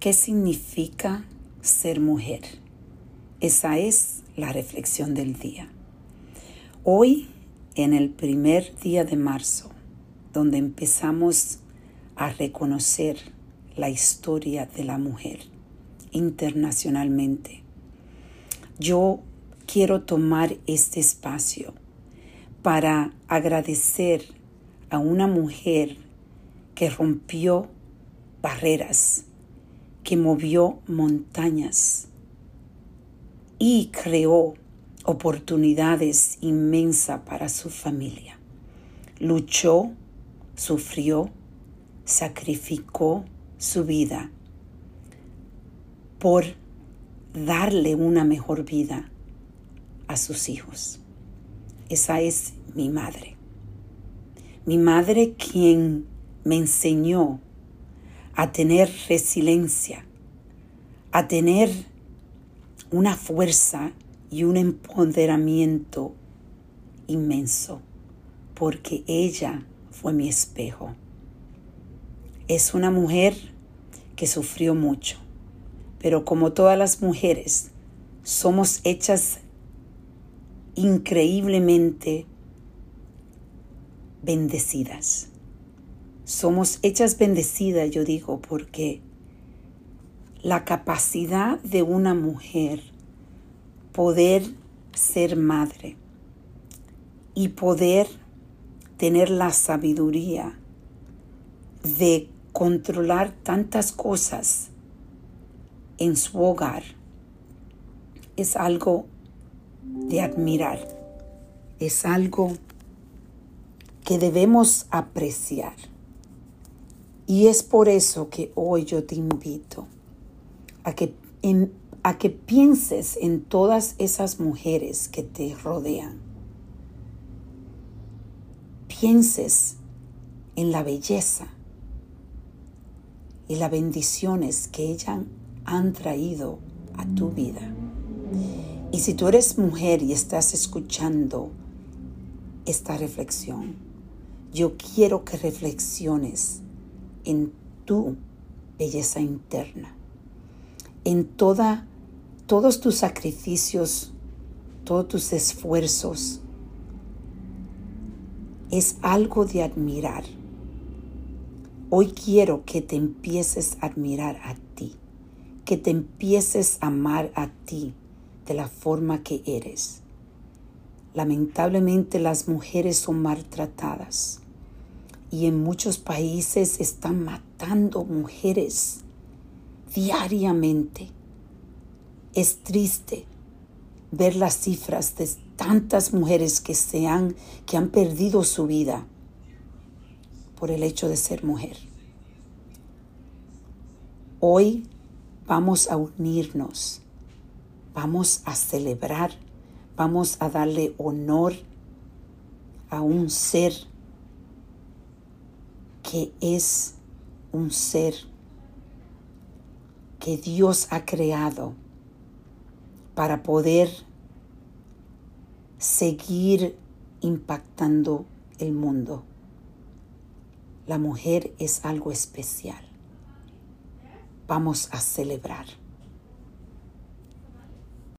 ¿Qué significa ser mujer? Esa es la reflexión del día. Hoy, en el primer día de marzo, donde empezamos a reconocer la historia de la mujer internacionalmente, yo quiero tomar este espacio para agradecer a una mujer que rompió barreras, que movió montañas y creó oportunidades inmensas para su familia. Luchó, sufrió, sacrificó su vida por darle una mejor vida a sus hijos. Esa es mi madre. Mi madre quien me enseñó a tener resiliencia, a tener una fuerza y un empoderamiento inmenso, porque ella fue mi espejo. Es una mujer que sufrió mucho, pero como todas las mujeres, somos hechas increíblemente bendecidas somos hechas bendecidas, yo digo, porque la capacidad de una mujer poder ser madre y poder tener la sabiduría de controlar tantas cosas en su hogar es algo de admirar, es algo que debemos apreciar. Y es por eso que hoy yo te invito a que, a que pienses en todas esas mujeres que te rodean. Pienses en la belleza y las bendiciones que ellas han traído a tu vida. Y si tú eres mujer y estás escuchando esta reflexión, yo quiero que reflexiones en tu belleza interna, en toda, todos tus sacrificios, todos tus esfuerzos. Es algo de admirar. Hoy quiero que te empieces a admirar a ti, que te empieces a amar a ti de la forma que eres. Lamentablemente las mujeres son maltratadas y en muchos países están matando mujeres diariamente. Es triste ver las cifras de tantas mujeres que se han que han perdido su vida por el hecho de ser mujer. Hoy vamos a unirnos, vamos a celebrar, vamos a darle honor a un ser que es un ser que Dios ha creado para poder seguir impactando el mundo. La mujer es algo especial. Vamos a celebrar.